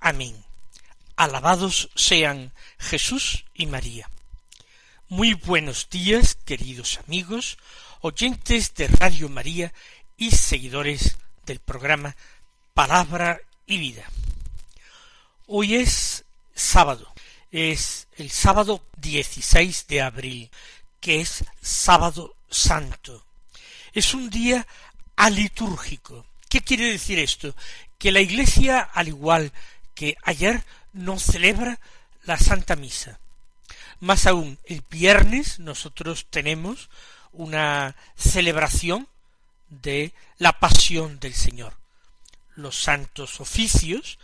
Amén. Alabados sean Jesús y María. Muy buenos días, queridos amigos, oyentes de Radio María y seguidores del programa Palabra y Vida. Hoy es sábado, es el sábado 16 de abril, que es sábado santo. Es un día alitúrgico. ¿Qué quiere decir esto? Que la Iglesia, al igual que ayer, no celebra la Santa Misa. Más aún, el viernes nosotros tenemos una celebración de la pasión del Señor, los santos oficios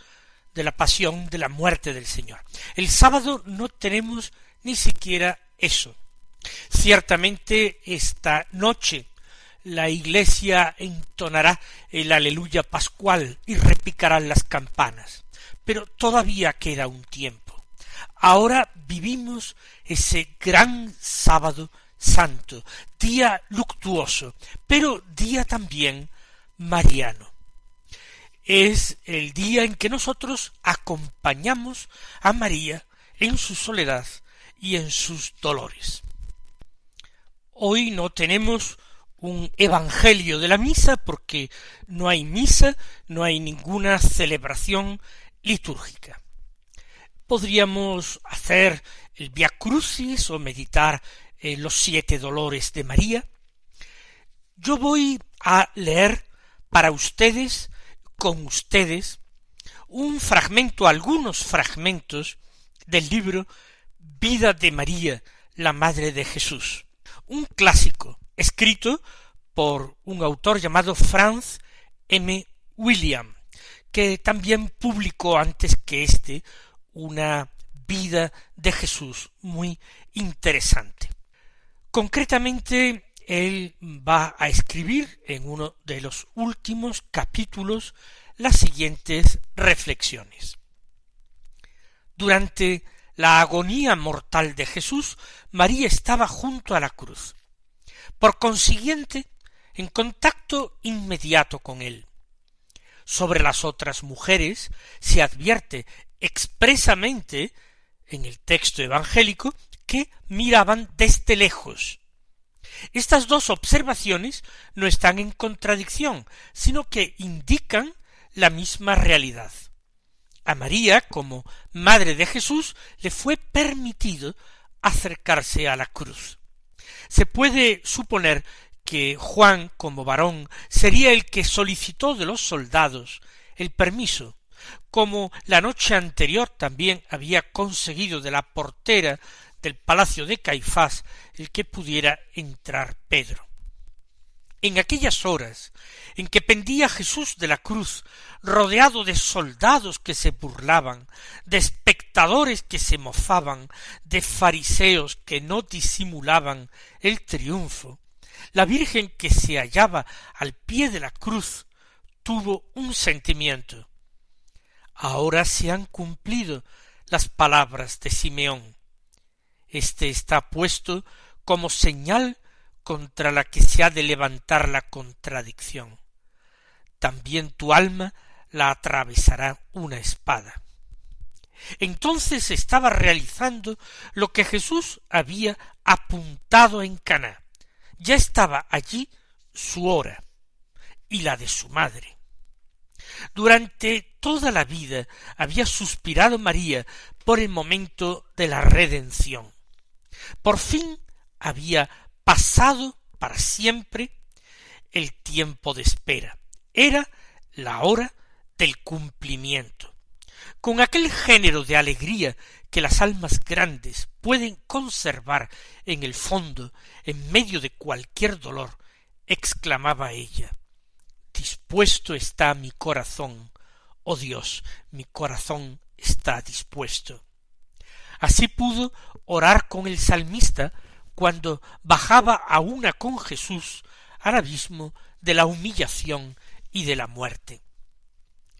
de la pasión de la muerte del Señor. El sábado no tenemos ni siquiera eso. Ciertamente esta noche la iglesia entonará el aleluya pascual y repicarán las campanas. Pero todavía queda un tiempo. Ahora vivimos ese gran sábado santo, día luctuoso, pero día también mariano. Es el día en que nosotros acompañamos a María en su soledad y en sus dolores. Hoy no tenemos un evangelio de la misa porque no hay misa, no hay ninguna celebración litúrgica. Podríamos hacer el Via Crucis o meditar en los siete dolores de María. Yo voy a leer para ustedes, con ustedes, un fragmento, algunos fragmentos del libro Vida de María, la Madre de Jesús, un clásico escrito por un autor llamado Franz M. William, que también publicó antes que éste una vida de Jesús muy interesante. Concretamente, él va a escribir en uno de los últimos capítulos las siguientes reflexiones. Durante la agonía mortal de Jesús, María estaba junto a la cruz por consiguiente, en contacto inmediato con él. Sobre las otras mujeres se advierte expresamente en el texto evangélico que miraban desde lejos. Estas dos observaciones no están en contradicción, sino que indican la misma realidad. A María, como Madre de Jesús, le fue permitido acercarse a la cruz. Se puede suponer que Juan, como varón, sería el que solicitó de los soldados el permiso, como la noche anterior también había conseguido de la portera del palacio de Caifás el que pudiera entrar Pedro. En aquellas horas en que pendía Jesús de la cruz, rodeado de soldados que se burlaban, de espectadores que se mofaban, de fariseos que no disimulaban el triunfo, la Virgen que se hallaba al pie de la cruz tuvo un sentimiento. Ahora se han cumplido las palabras de Simeón. Este está puesto como señal contra la que se ha de levantar la contradicción. También tu alma la atravesará una espada. Entonces estaba realizando lo que Jesús había apuntado en Caná. Ya estaba allí su hora y la de su madre. Durante toda la vida había suspirado María por el momento de la redención. Por fin había pasado para siempre el tiempo de espera. Era la hora del cumplimiento. Con aquel género de alegría que las almas grandes pueden conservar en el fondo, en medio de cualquier dolor, exclamaba ella Dispuesto está mi corazón, oh Dios, mi corazón está dispuesto. Así pudo orar con el salmista cuando bajaba a una con Jesús al abismo de la humillación y de la muerte.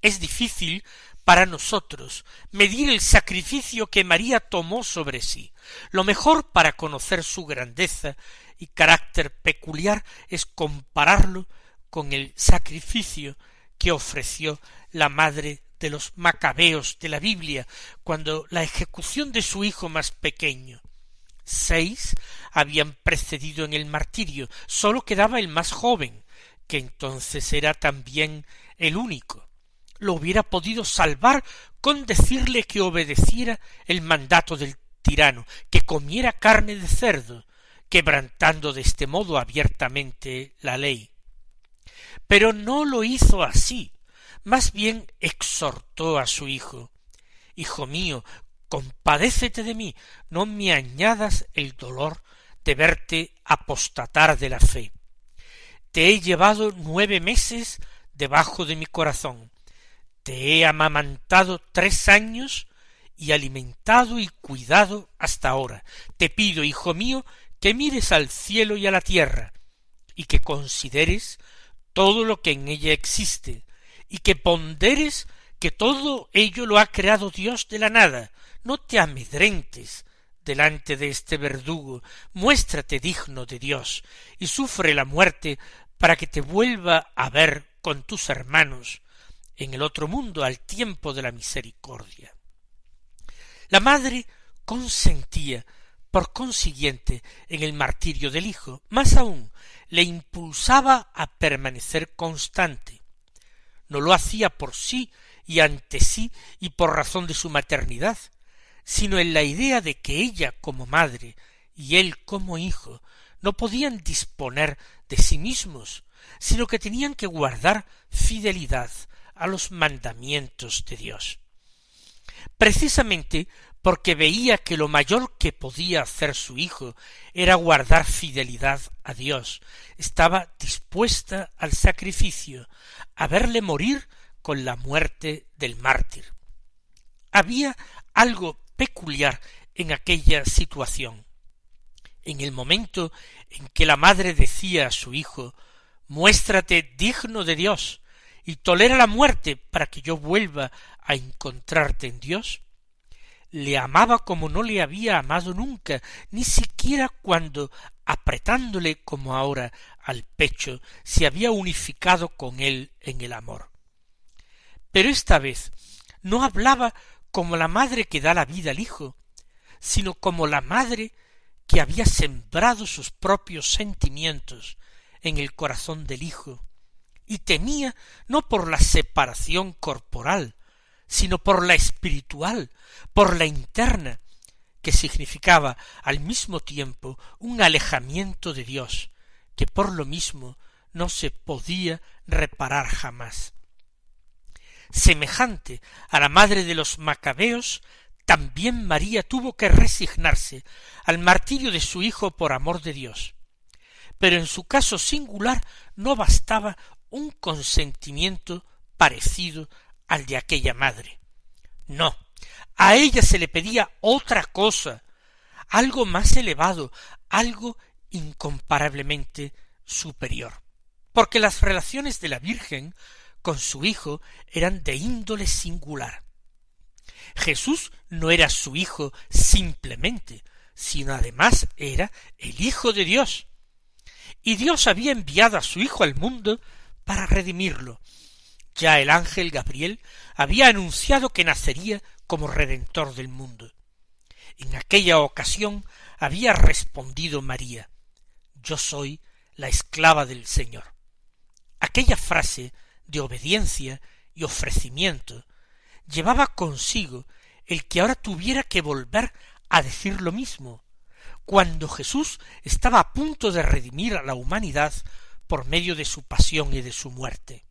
Es difícil para nosotros medir el sacrificio que María tomó sobre sí. Lo mejor para conocer su grandeza y carácter peculiar es compararlo con el sacrificio que ofreció la madre de los macabeos de la Biblia cuando la ejecución de su hijo más pequeño. Seis habían precedido en el martirio, sólo quedaba el más joven, que entonces era también el único. Lo hubiera podido salvar con decirle que obedeciera el mandato del tirano, que comiera carne de cerdo, quebrantando de este modo abiertamente la ley. Pero no lo hizo así, más bien exhortó a su hijo Hijo mío, compadécete de mí, no me añadas el dolor de verte apostatar de la fe. Te he llevado nueve meses debajo de mi corazón, te he amamantado tres años y alimentado y cuidado hasta ahora. Te pido, hijo mío, que mires al cielo y a la tierra, y que consideres todo lo que en ella existe, y que ponderes que todo ello lo ha creado Dios de la nada. No te amedrentes delante de este verdugo, muéstrate digno de Dios, y sufre la muerte para que te vuelva a ver con tus hermanos en el otro mundo al tiempo de la misericordia. La madre consentía por consiguiente en el martirio del hijo, más aún le impulsaba a permanecer constante. No lo hacía por sí y ante sí y por razón de su maternidad, sino en la idea de que ella como madre y él como hijo no podían disponer de sí mismos, sino que tenían que guardar fidelidad a los mandamientos de Dios. Precisamente porque veía que lo mayor que podía hacer su hijo era guardar fidelidad a Dios, estaba dispuesta al sacrificio, a verle morir con la muerte del mártir. Había algo peculiar en aquella situación. En el momento en que la madre decía a su hijo muéstrate digno de Dios y tolera la muerte para que yo vuelva a encontrarte en Dios, le amaba como no le había amado nunca, ni siquiera cuando, apretándole como ahora al pecho, se había unificado con él en el amor. Pero esta vez no hablaba como la madre que da la vida al hijo, sino como la madre que había sembrado sus propios sentimientos en el corazón del hijo, y temía no por la separación corporal, sino por la espiritual, por la interna, que significaba al mismo tiempo un alejamiento de Dios, que por lo mismo no se podía reparar jamás. Semejante a la madre de los macabeos, también María tuvo que resignarse al martirio de su hijo por amor de Dios. Pero en su caso singular no bastaba un consentimiento parecido al de aquella madre. No, a ella se le pedía otra cosa, algo más elevado, algo incomparablemente superior. Porque las relaciones de la Virgen con su hijo eran de índole singular. Jesús no era su hijo simplemente, sino además era el Hijo de Dios. Y Dios había enviado a su Hijo al mundo para redimirlo, ya el ángel Gabriel había anunciado que nacería como redentor del mundo. En aquella ocasión había respondido María Yo soy la esclava del Señor. Aquella frase de obediencia y ofrecimiento. Llevaba consigo el que ahora tuviera que volver a decir lo mismo, cuando Jesús estaba a punto de redimir a la humanidad por medio de su pasión y de su muerte.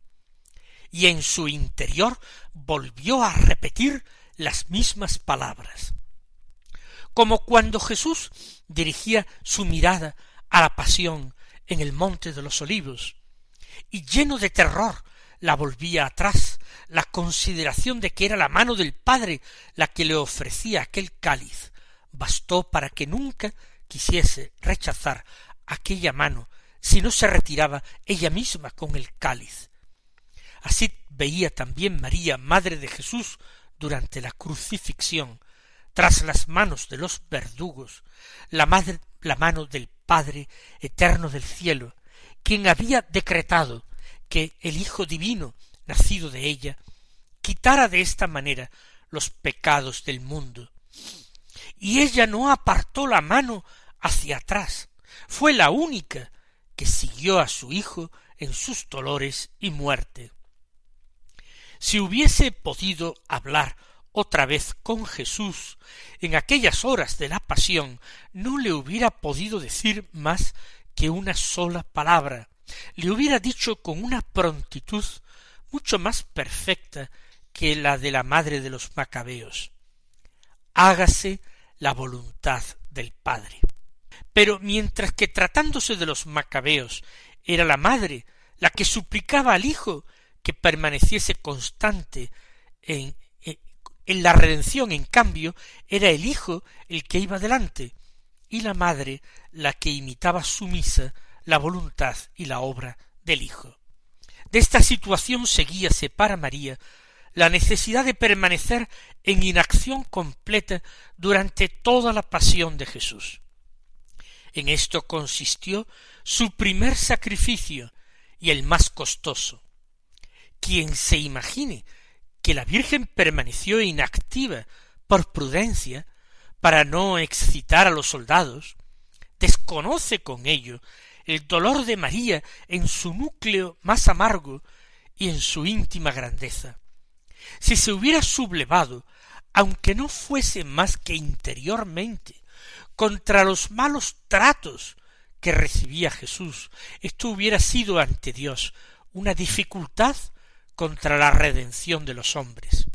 Y en su interior volvió a repetir las mismas palabras. Como cuando Jesús dirigía su mirada a la pasión en el monte de los olivos, y lleno de terror la volvía atrás, la consideración de que era la mano del Padre la que le ofrecía aquel cáliz, bastó para que nunca quisiese rechazar aquella mano si no se retiraba ella misma con el cáliz. Así veía también María, Madre de Jesús, durante la crucifixión, tras las manos de los verdugos, la madre, la mano del Padre eterno del cielo, quien había decretado que el Hijo divino, nacido de ella, quitara de esta manera los pecados del mundo. Y ella no apartó la mano hacia atrás, fue la única que siguió a su Hijo en sus dolores y muerte. Si hubiese podido hablar otra vez con Jesús en aquellas horas de la pasión, no le hubiera podido decir más que una sola palabra, le hubiera dicho con una prontitud mucho más perfecta que la de la madre de los macabeos. Hágase la voluntad del Padre. Pero mientras que tratándose de los macabeos era la madre la que suplicaba al Hijo que permaneciese constante en, en la redención, en cambio, era el Hijo el que iba delante, y la madre la que imitaba sumisa la voluntad y la obra del Hijo. De esta situación seguíase para María la necesidad de permanecer en inacción completa durante toda la pasión de Jesús. En esto consistió su primer sacrificio y el más costoso. Quien se imagine que la Virgen permaneció inactiva por prudencia para no excitar a los soldados, desconoce con ello el dolor de María en su núcleo más amargo y en su íntima grandeza. Si se hubiera sublevado, aunque no fuese más que interiormente, contra los malos tratos que recibía Jesús, esto hubiera sido ante Dios una dificultad contra la redención de los hombres.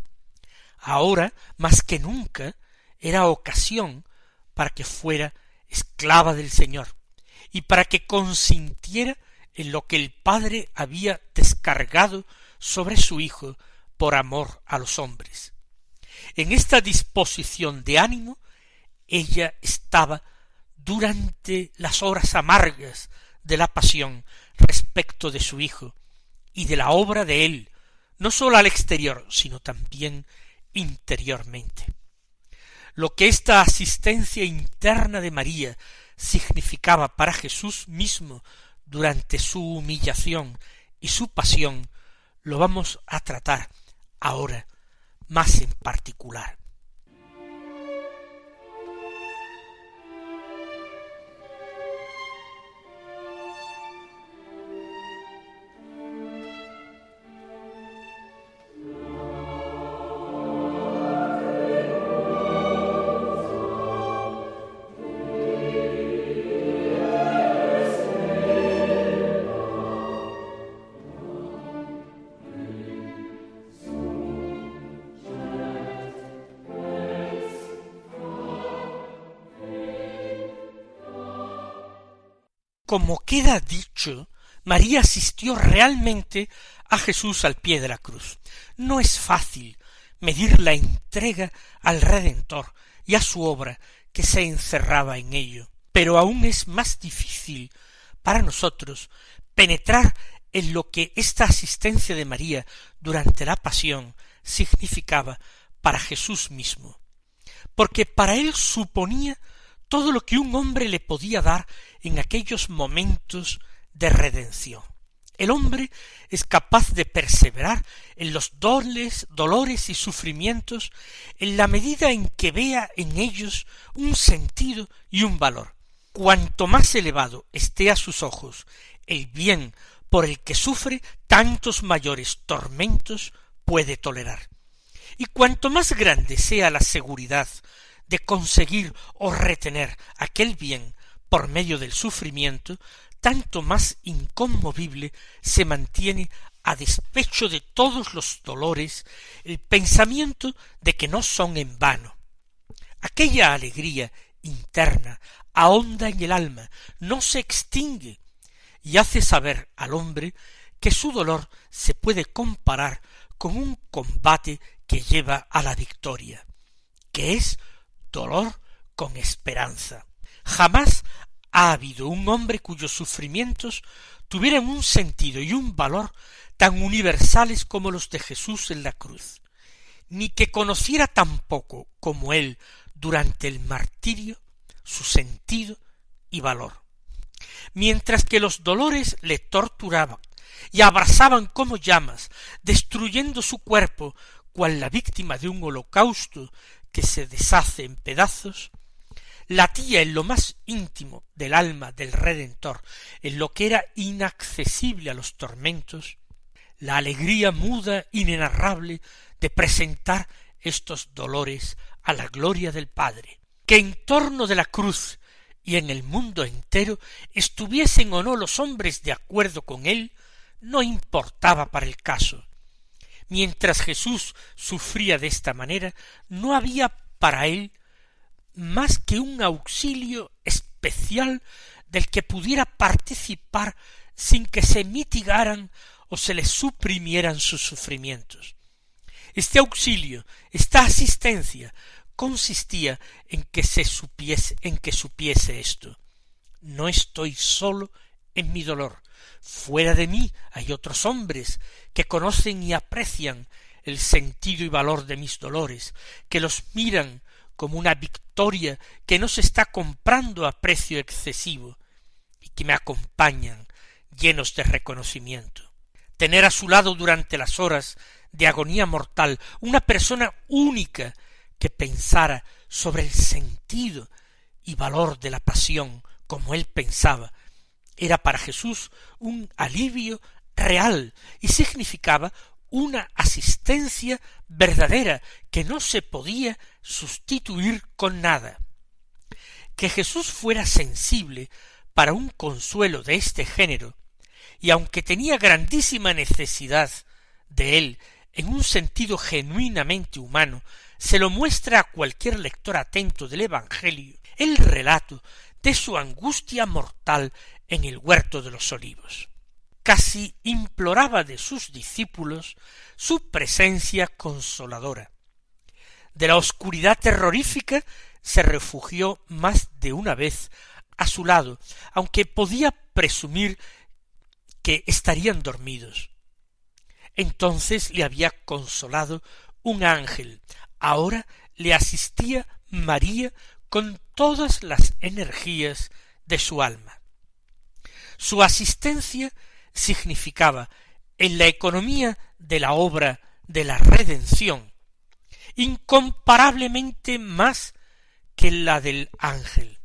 Ahora, más que nunca, era ocasión para que fuera esclava del Señor y para que consintiera en lo que el Padre había descargado sobre su Hijo por amor a los hombres. En esta disposición de ánimo ella estaba durante las horas amargas de la pasión respecto de su Hijo y de la obra de él, no sólo al exterior, sino también interiormente. Lo que esta asistencia interna de María significaba para Jesús mismo durante su humillación y su pasión, lo vamos a tratar ahora más en particular. Como queda dicho, María asistió realmente a Jesús al pie de la cruz. No es fácil medir la entrega al Redentor y a su obra que se encerraba en ello, pero aún es más difícil para nosotros penetrar en lo que esta asistencia de María durante la pasión significaba para Jesús mismo, porque para él suponía todo lo que un hombre le podía dar en aquellos momentos de redención. El hombre es capaz de perseverar en los doles, dolores y sufrimientos en la medida en que vea en ellos un sentido y un valor. Cuanto más elevado esté a sus ojos el bien por el que sufre, tantos mayores tormentos puede tolerar. Y cuanto más grande sea la seguridad de conseguir o retener aquel bien por medio del sufrimiento, tanto más inconmovible se mantiene a despecho de todos los dolores el pensamiento de que no son en vano. Aquella alegría interna ahonda en el alma, no se extingue, y hace saber al hombre que su dolor se puede comparar con un combate que lleva a la victoria, que es dolor con esperanza. Jamás ha habido un hombre cuyos sufrimientos tuvieran un sentido y un valor tan universales como los de Jesús en la cruz, ni que conociera tampoco como él durante el martirio su sentido y valor. Mientras que los dolores le torturaban y abrasaban como llamas, destruyendo su cuerpo cual la víctima de un holocausto que se deshace en pedazos, latía en lo más íntimo del alma del Redentor, en lo que era inaccesible a los tormentos, la alegría muda, inenarrable, de presentar estos dolores a la gloria del Padre, que en torno de la cruz y en el mundo entero estuviesen o no los hombres de acuerdo con él, no importaba para el caso. Mientras Jesús sufría de esta manera, no había para él más que un auxilio especial del que pudiera participar sin que se mitigaran o se le suprimieran sus sufrimientos. Este auxilio, esta asistencia, consistía en que se supiese, en que supiese esto. No estoy solo en mi dolor. Fuera de mí hay otros hombres que conocen y aprecian el sentido y valor de mis dolores, que los miran como una victoria que no se está comprando a precio excesivo, y que me acompañan llenos de reconocimiento. Tener a su lado durante las horas de agonía mortal una persona única que pensara sobre el sentido y valor de la pasión como él pensaba, era para Jesús un alivio real y significaba una asistencia verdadera que no se podía sustituir con nada. Que Jesús fuera sensible para un consuelo de este género, y aunque tenía grandísima necesidad de él en un sentido genuinamente humano, se lo muestra a cualquier lector atento del Evangelio el relato de su angustia mortal en el huerto de los olivos casi imploraba de sus discípulos su presencia consoladora. De la oscuridad terrorífica se refugió más de una vez a su lado, aunque podía presumir que estarían dormidos. Entonces le había consolado un ángel, ahora le asistía María con todas las energías de su alma. Su asistencia significaba en la economía de la obra de la redención incomparablemente más que la del ángel,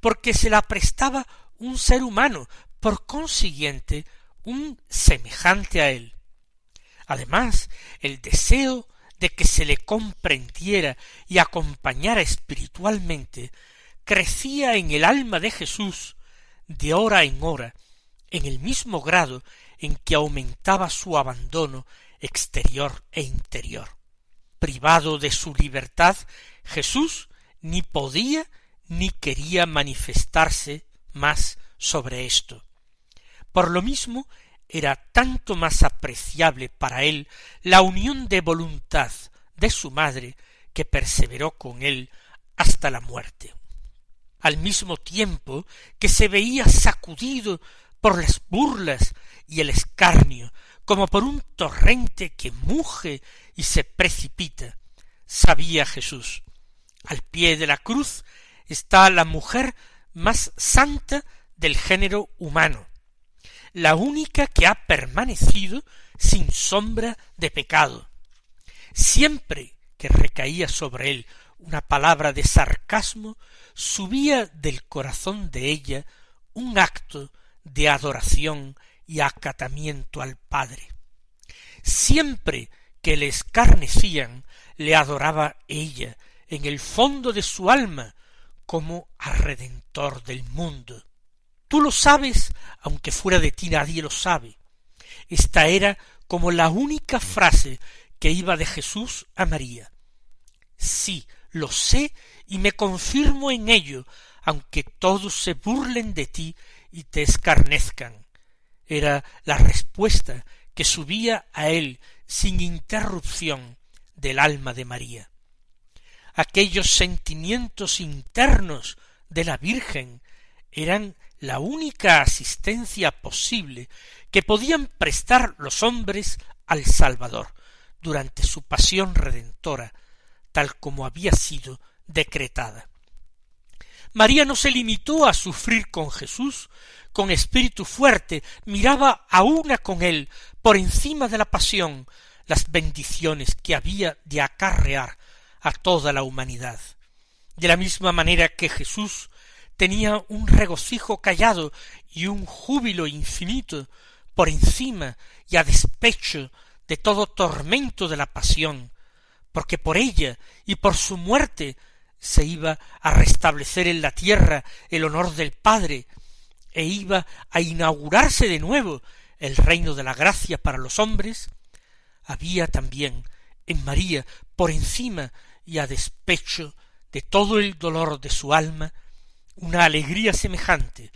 porque se la prestaba un ser humano, por consiguiente un semejante a él. Además, el deseo de que se le comprendiera y acompañara espiritualmente crecía en el alma de Jesús de hora en hora en el mismo grado en que aumentaba su abandono exterior e interior. Privado de su libertad, Jesús ni podía ni quería manifestarse más sobre esto. Por lo mismo, era tanto más apreciable para él la unión de voluntad de su madre que perseveró con él hasta la muerte. Al mismo tiempo que se veía sacudido por las burlas y el escarnio, como por un torrente que muge y se precipita. Sabía Jesús. Al pie de la cruz está la mujer más santa del género humano, la única que ha permanecido sin sombra de pecado. Siempre que recaía sobre él una palabra de sarcasmo, subía del corazón de ella un acto de adoración y acatamiento al Padre. Siempre que le escarnecían, le adoraba ella en el fondo de su alma como a Redentor del mundo. Tú lo sabes, aunque fuera de ti nadie lo sabe. Esta era como la única frase que iba de Jesús a María. Sí, lo sé y me confirmo en ello, aunque todos se burlen de ti y te escarnezcan. Era la respuesta que subía a él sin interrupción del alma de María. Aquellos sentimientos internos de la Virgen eran la única asistencia posible que podían prestar los hombres al Salvador durante su pasión redentora, tal como había sido decretada. María no se limitó a sufrir con Jesús con espíritu fuerte, miraba a una con él, por encima de la pasión, las bendiciones que había de acarrear a toda la humanidad. De la misma manera que Jesús tenía un regocijo callado y un júbilo infinito por encima y a despecho de todo tormento de la pasión, porque por ella y por su muerte se iba a restablecer en la tierra el honor del Padre, e iba a inaugurarse de nuevo el reino de la gracia para los hombres, había también en María, por encima y a despecho de todo el dolor de su alma, una alegría semejante,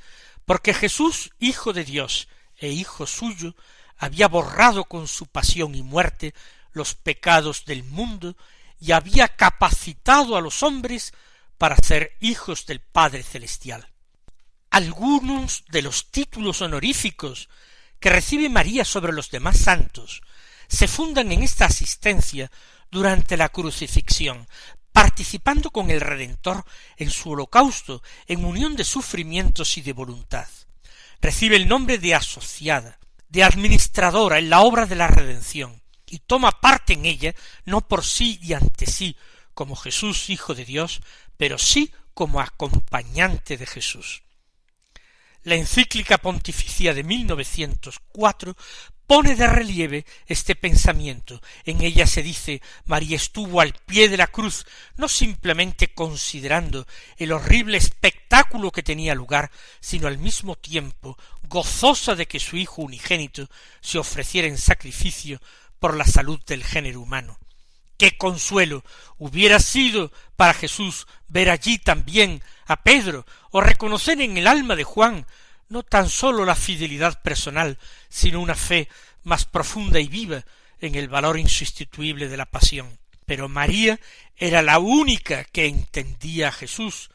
porque Jesús, Hijo de Dios e Hijo suyo, había borrado con su pasión y muerte los pecados del mundo y había capacitado a los hombres para ser hijos del Padre Celestial. Algunos de los títulos honoríficos que recibe María sobre los demás santos se fundan en esta asistencia durante la crucifixión, participando con el Redentor en su holocausto, en unión de sufrimientos y de voluntad. Recibe el nombre de asociada, de administradora en la obra de la redención, y toma parte en ella no por sí y ante sí, como Jesús Hijo de Dios, pero sí como acompañante de Jesús. La encíclica pontificia de 1904 pone de relieve este pensamiento. En ella se dice María estuvo al pie de la cruz, no simplemente considerando el horrible espectáculo que tenía lugar, sino al mismo tiempo gozosa de que su Hijo unigénito se ofreciera en sacrificio por la salud del género humano. Qué consuelo hubiera sido para Jesús ver allí también a Pedro o reconocer en el alma de Juan no tan sólo la fidelidad personal, sino una fe más profunda y viva en el valor insustituible de la pasión. Pero María era la única que entendía a Jesús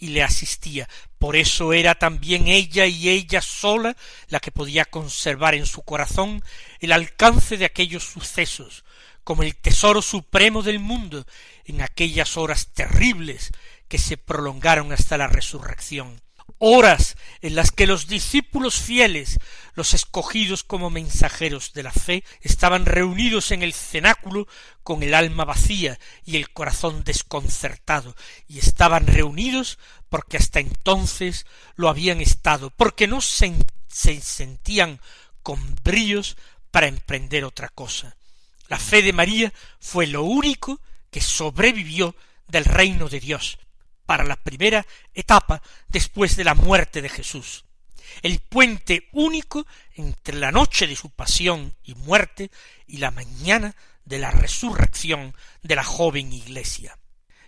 y le asistía. Por eso era también ella y ella sola la que podía conservar en su corazón el alcance de aquellos sucesos, como el tesoro supremo del mundo en aquellas horas terribles que se prolongaron hasta la resurrección horas en las que los discípulos fieles, los escogidos como mensajeros de la fe, estaban reunidos en el cenáculo con el alma vacía y el corazón desconcertado, y estaban reunidos porque hasta entonces lo habían estado, porque no se, se sentían con brillos para emprender otra cosa. La fe de María fue lo único que sobrevivió del reino de Dios, para la primera etapa después de la muerte de Jesús, el puente único entre la noche de su pasión y muerte y la mañana de la resurrección de la joven iglesia.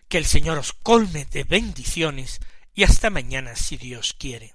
Que el Señor os colme de bendiciones y hasta mañana si Dios quiere.